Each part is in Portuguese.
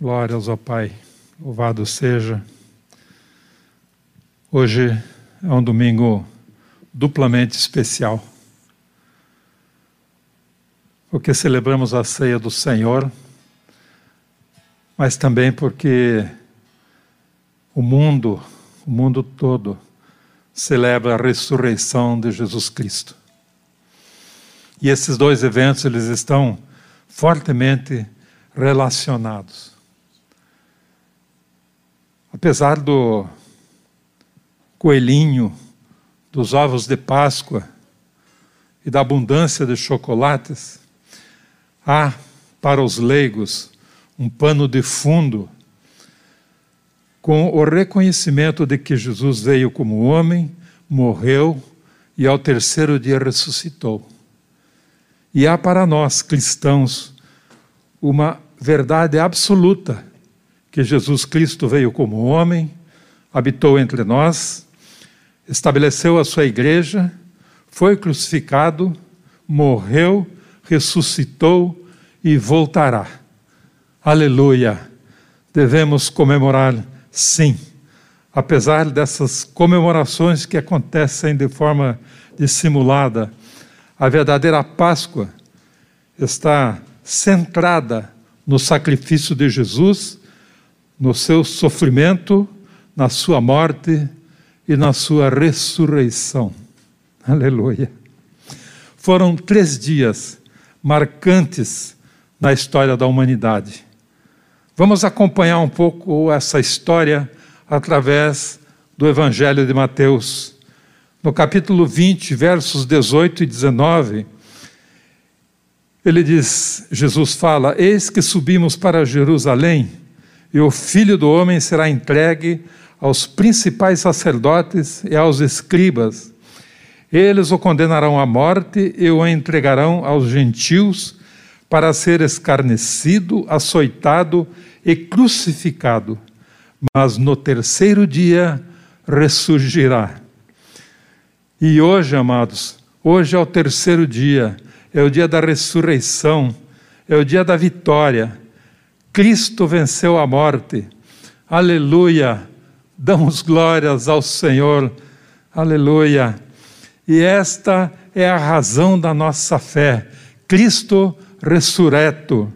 Glórias ao Pai, louvado seja. Hoje é um domingo duplamente especial, porque celebramos a ceia do Senhor, mas também porque o mundo, o mundo todo, celebra a ressurreição de Jesus Cristo. E esses dois eventos eles estão fortemente relacionados. Apesar do coelhinho, dos ovos de Páscoa e da abundância de chocolates, há para os leigos um pano de fundo com o reconhecimento de que Jesus veio como homem, morreu e ao terceiro dia ressuscitou. E há para nós cristãos uma verdade absoluta que Jesus Cristo veio como homem, habitou entre nós, estabeleceu a sua igreja, foi crucificado, morreu, ressuscitou e voltará. Aleluia! Devemos comemorar, sim, apesar dessas comemorações que acontecem de forma dissimulada. A verdadeira Páscoa está centrada no sacrifício de Jesus no seu sofrimento, na sua morte e na sua ressurreição. Aleluia. Foram três dias marcantes na história da humanidade. Vamos acompanhar um pouco essa história através do Evangelho de Mateus. No capítulo 20, versos 18 e 19, ele diz: Jesus fala: Eis que subimos para Jerusalém e o filho do homem será entregue aos principais sacerdotes e aos escribas. Eles o condenarão à morte e o entregarão aos gentios para ser escarnecido, açoitado e crucificado. Mas no terceiro dia ressurgirá. E hoje, amados, hoje é o terceiro dia, é o dia da ressurreição, é o dia da vitória Cristo venceu a morte. Aleluia! Damos glórias ao Senhor. Aleluia! E esta é a razão da nossa fé. Cristo ressurreto,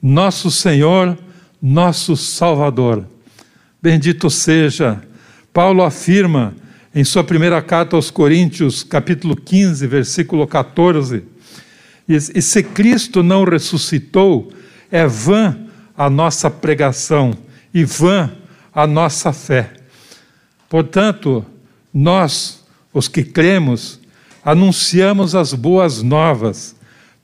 nosso Senhor, nosso Salvador. Bendito seja. Paulo afirma em sua primeira carta aos Coríntios, capítulo 15, versículo 14: e, se Cristo não ressuscitou, é vã a nossa pregação e vã a nossa fé. Portanto, nós, os que cremos, anunciamos as boas novas,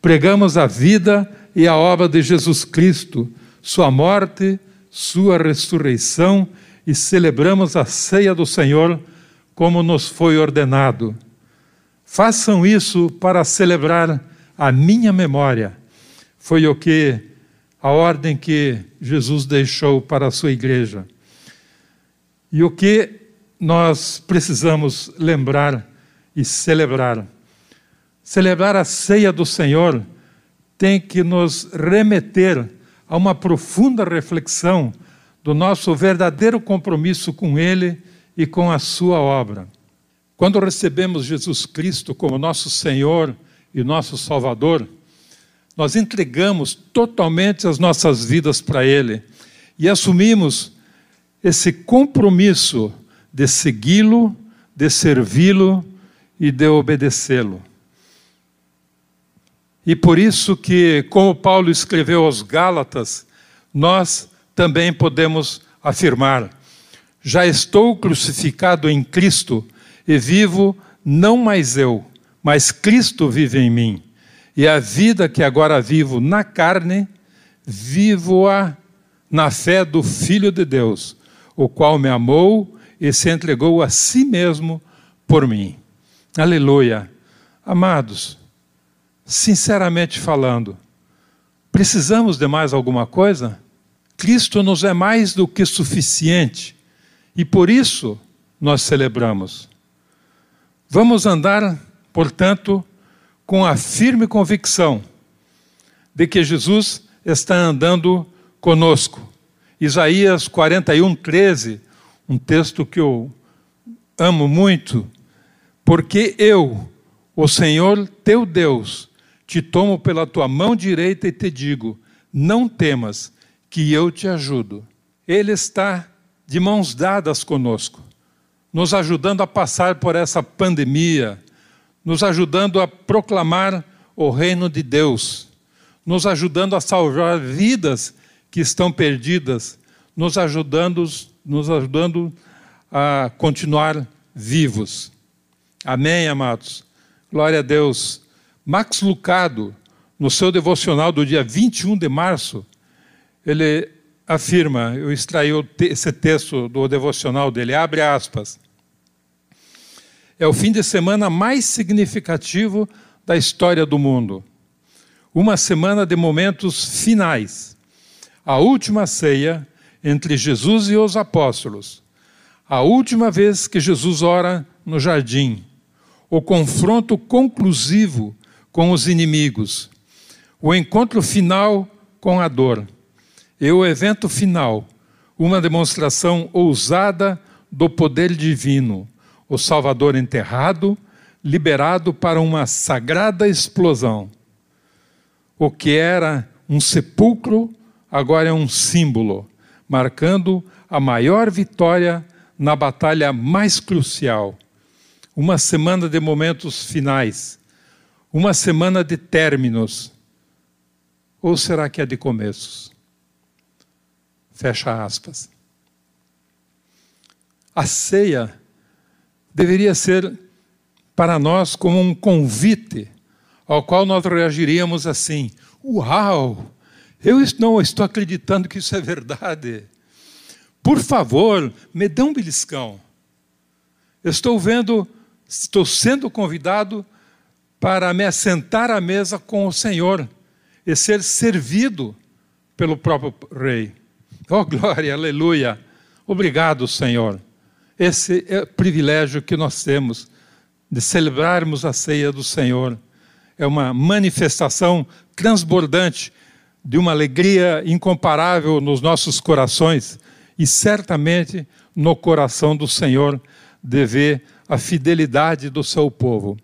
pregamos a vida e a obra de Jesus Cristo, Sua morte, Sua ressurreição e celebramos a ceia do Senhor como nos foi ordenado. Façam isso para celebrar a minha memória. Foi o que a ordem que Jesus deixou para a sua igreja. E o que nós precisamos lembrar e celebrar? Celebrar a ceia do Senhor tem que nos remeter a uma profunda reflexão do nosso verdadeiro compromisso com Ele e com a Sua obra. Quando recebemos Jesus Cristo como nosso Senhor e nosso Salvador, nós entregamos totalmente as nossas vidas para Ele e assumimos esse compromisso de segui-lo, de servi-lo e de obedecê-lo. E por isso que, como Paulo escreveu aos Gálatas, nós também podemos afirmar: já estou crucificado em Cristo e vivo não mais eu, mas Cristo vive em mim. E a vida que agora vivo na carne, vivo-a na fé do Filho de Deus, o qual me amou e se entregou a si mesmo por mim. Aleluia. Amados, sinceramente falando, precisamos de mais alguma coisa? Cristo nos é mais do que suficiente e por isso nós celebramos. Vamos andar, portanto, com a firme convicção de que Jesus está andando conosco Isaías 41, 13, um texto que eu amo muito, porque eu, o Senhor teu Deus, te tomo pela tua mão direita e te digo: não temas, que eu te ajudo. Ele está de mãos dadas conosco, nos ajudando a passar por essa pandemia, nos ajudando a proclamar o reino de Deus, nos ajudando a salvar vidas que estão perdidas, nos ajudando, nos ajudando a continuar vivos. Amém, amados? Glória a Deus. Max Lucado, no seu devocional do dia 21 de março, ele afirma, eu extraí esse texto do devocional dele, abre aspas. É o fim de semana mais significativo da história do mundo. Uma semana de momentos finais. A última ceia entre Jesus e os apóstolos. A última vez que Jesus ora no jardim. O confronto conclusivo com os inimigos. O encontro final com a dor e o evento final, uma demonstração ousada do poder divino, o Salvador enterrado, liberado para uma sagrada explosão. O que era um sepulcro, agora é um símbolo, marcando a maior vitória na batalha mais crucial. Uma semana de momentos finais, uma semana de términos. Ou será que é de começos? Fecha aspas. A ceia deveria ser para nós como um convite ao qual nós reagiríamos assim: Uau! Eu não estou acreditando que isso é verdade. Por favor, me dê um beliscão. estou vendo, estou sendo convidado para me assentar à mesa com o Senhor e ser servido pelo próprio Rei. Oh, glória, aleluia. Obrigado, Senhor. Esse é privilégio que nós temos de celebrarmos a ceia do Senhor. É uma manifestação transbordante de uma alegria incomparável nos nossos corações e certamente no coração do Senhor de ver a fidelidade do seu povo.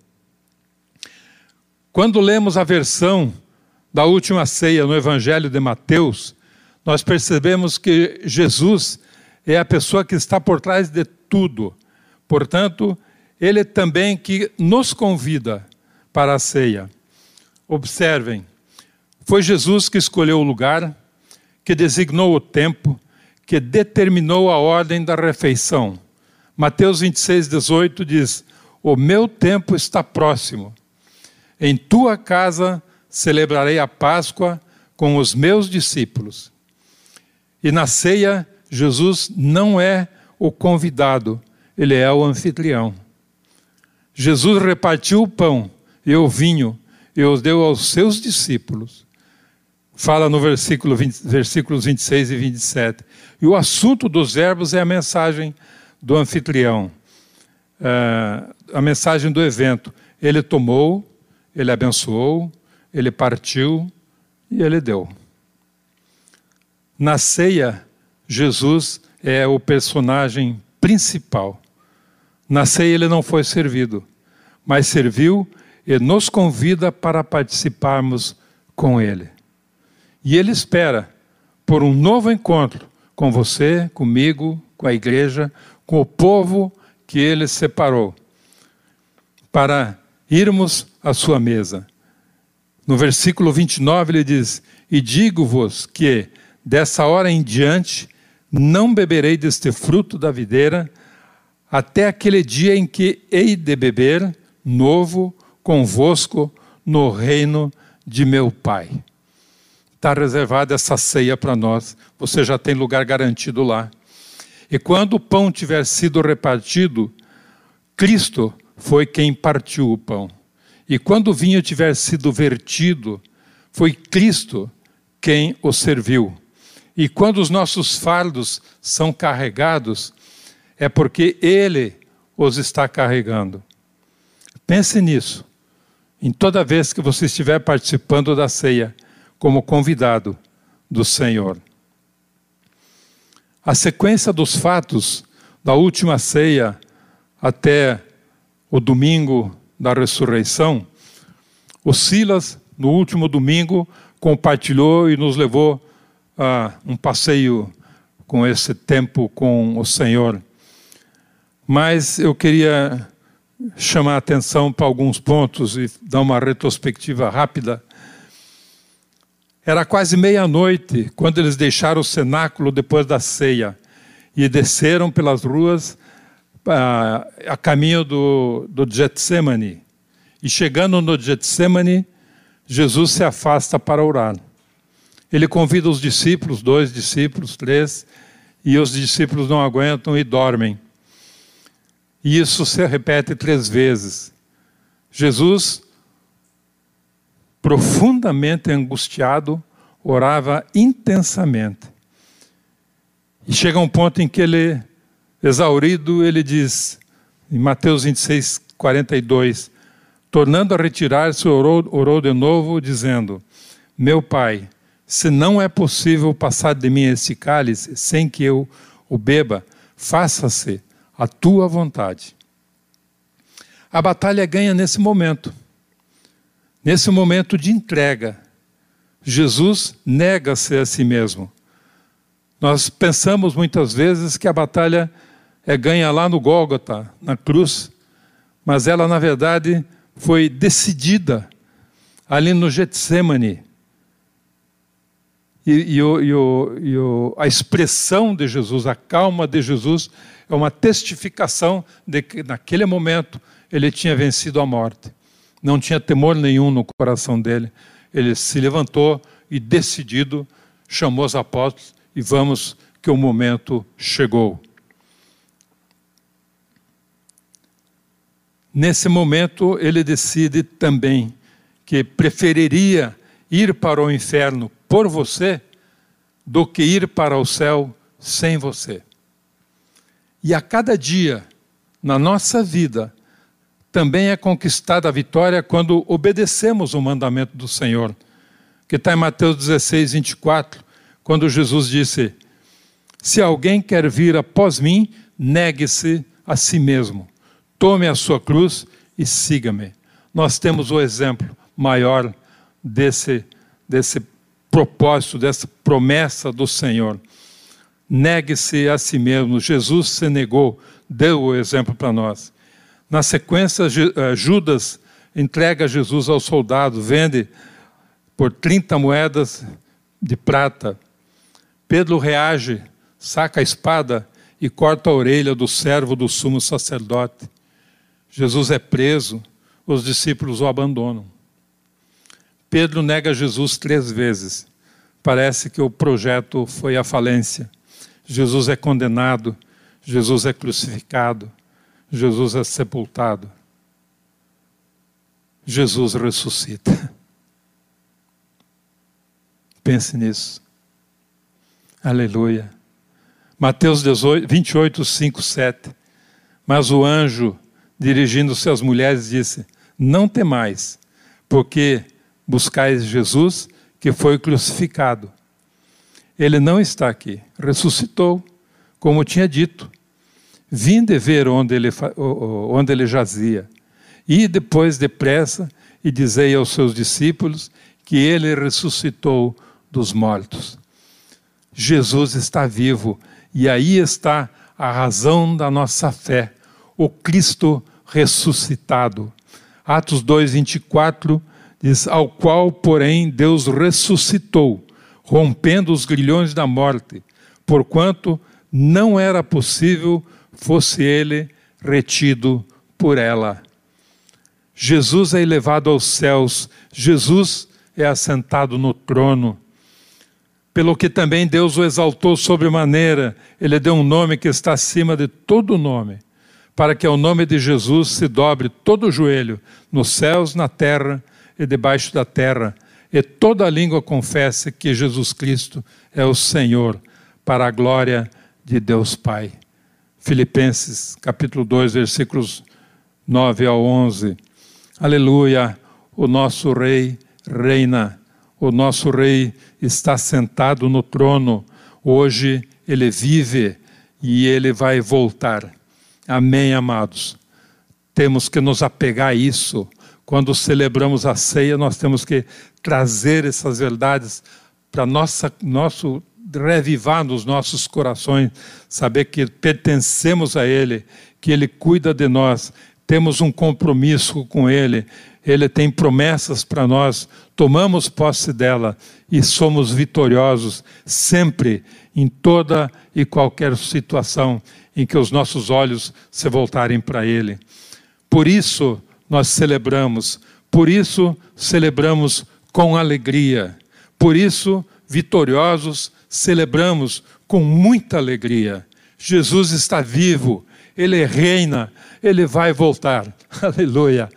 Quando lemos a versão da última ceia no Evangelho de Mateus, nós percebemos que Jesus é a pessoa que está por trás de tudo. Portanto, ele é também que nos convida para a ceia. Observem, foi Jesus que escolheu o lugar, que designou o tempo, que determinou a ordem da refeição. Mateus 26, 18 diz: O meu tempo está próximo. Em tua casa celebrarei a Páscoa com os meus discípulos. E na ceia, Jesus não é o convidado, ele é o anfitrião. Jesus repartiu o pão e o vinho e os deu aos seus discípulos. Fala no versículo 20, versículos 26 e 27. E o assunto dos verbos é a mensagem do anfitrião, é, a mensagem do evento. Ele tomou, ele abençoou, ele partiu e ele deu. Na ceia, Jesus é o personagem principal. Na ceia, ele não foi servido, mas serviu e nos convida para participarmos com ele. E ele espera por um novo encontro com você, comigo, com a igreja, com o povo que ele separou, para irmos à sua mesa. No versículo 29 ele diz: E digo-vos que Dessa hora em diante, não beberei deste fruto da videira, até aquele dia em que hei de beber novo convosco no reino de meu Pai. Está reservada essa ceia para nós, você já tem lugar garantido lá. E quando o pão tiver sido repartido, Cristo foi quem partiu o pão. E quando o vinho tiver sido vertido, foi Cristo quem o serviu. E quando os nossos fardos são carregados, é porque Ele os está carregando. Pense nisso, em toda vez que você estiver participando da ceia, como convidado do Senhor. A sequência dos fatos da última ceia até o domingo da ressurreição, o Silas, no último domingo, compartilhou e nos levou a um passeio com esse tempo com o Senhor. Mas eu queria chamar a atenção para alguns pontos e dar uma retrospectiva rápida. Era quase meia-noite quando eles deixaram o cenáculo depois da ceia e desceram pelas ruas a, a caminho do, do Getsemane. E chegando no Getsemane, Jesus se afasta para orar. Ele convida os discípulos, dois discípulos, três, e os discípulos não aguentam e dormem. E isso se repete três vezes. Jesus, profundamente angustiado, orava intensamente. E chega um ponto em que ele, exaurido, ele diz, em Mateus 26, 42, tornando a retirar-se, orou, orou de novo, dizendo: Meu pai, se não é possível passar de mim esse cálice sem que eu o beba, faça-se a tua vontade. A batalha ganha nesse momento, nesse momento de entrega. Jesus nega-se a si mesmo. Nós pensamos muitas vezes que a batalha é ganha lá no Gólgota, na cruz, mas ela, na verdade, foi decidida ali no Getsemane. E, e, o, e, o, e o, a expressão de Jesus, a calma de Jesus, é uma testificação de que naquele momento ele tinha vencido a morte. Não tinha temor nenhum no coração dele. Ele se levantou e, decidido, chamou os apóstolos e vamos que o momento chegou. Nesse momento, ele decide também que preferiria ir para o inferno por você do que ir para o céu sem você. E a cada dia, na nossa vida, também é conquistada a vitória quando obedecemos o mandamento do Senhor, que está em Mateus 16, 24, quando Jesus disse: Se alguém quer vir após mim, negue-se a si mesmo, tome a sua cruz e siga-me. Nós temos o exemplo maior desse, desse propósito, dessa promessa do Senhor. Negue-se a si mesmo. Jesus se negou, deu o exemplo para nós. Na sequência, eh, Judas entrega Jesus ao soldado, vende por 30 moedas de prata. Pedro reage, saca a espada e corta a orelha do servo do sumo sacerdote. Jesus é preso, os discípulos o abandonam. Pedro nega Jesus três vezes. Parece que o projeto foi à falência. Jesus é condenado, Jesus é crucificado, Jesus é sepultado. Jesus ressuscita. Pense nisso. Aleluia. Mateus 18, 28, 5, 7. Mas o anjo, dirigindo-se às mulheres, disse: Não temais, porque buscais Jesus, que foi crucificado. Ele não está aqui, ressuscitou, como tinha dito. Vinde ver onde ele, onde ele jazia. E depois, depressa, e dizei aos seus discípulos que ele ressuscitou dos mortos. Jesus está vivo, e aí está a razão da nossa fé, o Cristo ressuscitado. Atos 2, 24 diz: Ao qual, porém, Deus ressuscitou rompendo os grilhões da morte, porquanto não era possível fosse ele retido por ela. Jesus é elevado aos céus, Jesus é assentado no trono. Pelo que também Deus o exaltou sobremaneira, ele deu um nome que está acima de todo nome, para que ao nome de Jesus se dobre todo o joelho, nos céus, na terra e debaixo da terra, e toda língua confesse que Jesus Cristo é o Senhor, para a glória de Deus Pai. Filipenses, capítulo 2, versículos 9 ao 11. Aleluia! O nosso Rei reina, o nosso Rei está sentado no trono, hoje ele vive e ele vai voltar. Amém, amados. Temos que nos apegar a isso. Quando celebramos a ceia, nós temos que trazer essas verdades para nossa nosso revivar nos nossos corações, saber que pertencemos a ele, que ele cuida de nós, temos um compromisso com ele, ele tem promessas para nós, tomamos posse dela e somos vitoriosos sempre, em toda e qualquer situação em que os nossos olhos se voltarem para Ele. Por isso nós celebramos, por isso celebramos com alegria, por isso, vitoriosos, celebramos com muita alegria. Jesus está vivo, Ele reina, Ele vai voltar. Aleluia.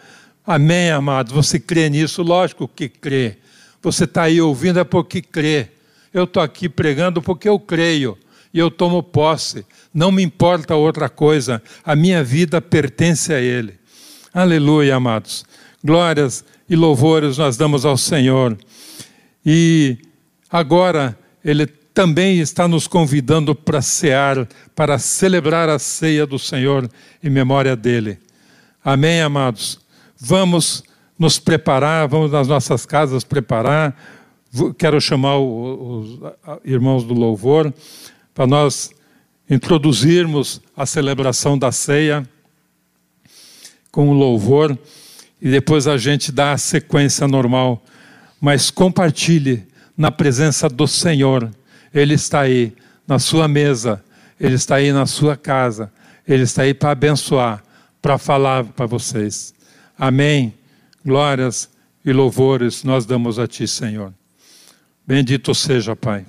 Amém, amado. Você crê nisso? Lógico que crê. Você está aí ouvindo é porque crê. Eu estou aqui pregando porque eu creio e eu tomo posse. Não me importa outra coisa. A minha vida pertence a Ele. Aleluia, amados. Glórias e louvores nós damos ao Senhor. E agora Ele também está nos convidando para cear, para celebrar a ceia do Senhor em memória dele. Amém, amados? Vamos nos preparar, vamos nas nossas casas preparar. Quero chamar os irmãos do louvor para nós introduzirmos a celebração da ceia com o louvor e depois a gente dá a sequência normal. Mas compartilhe na presença do Senhor. Ele está aí na sua mesa, ele está aí na sua casa, ele está aí para abençoar, para falar para vocês. Amém. Glórias e louvores nós damos a Ti, Senhor. Bendito seja, Pai.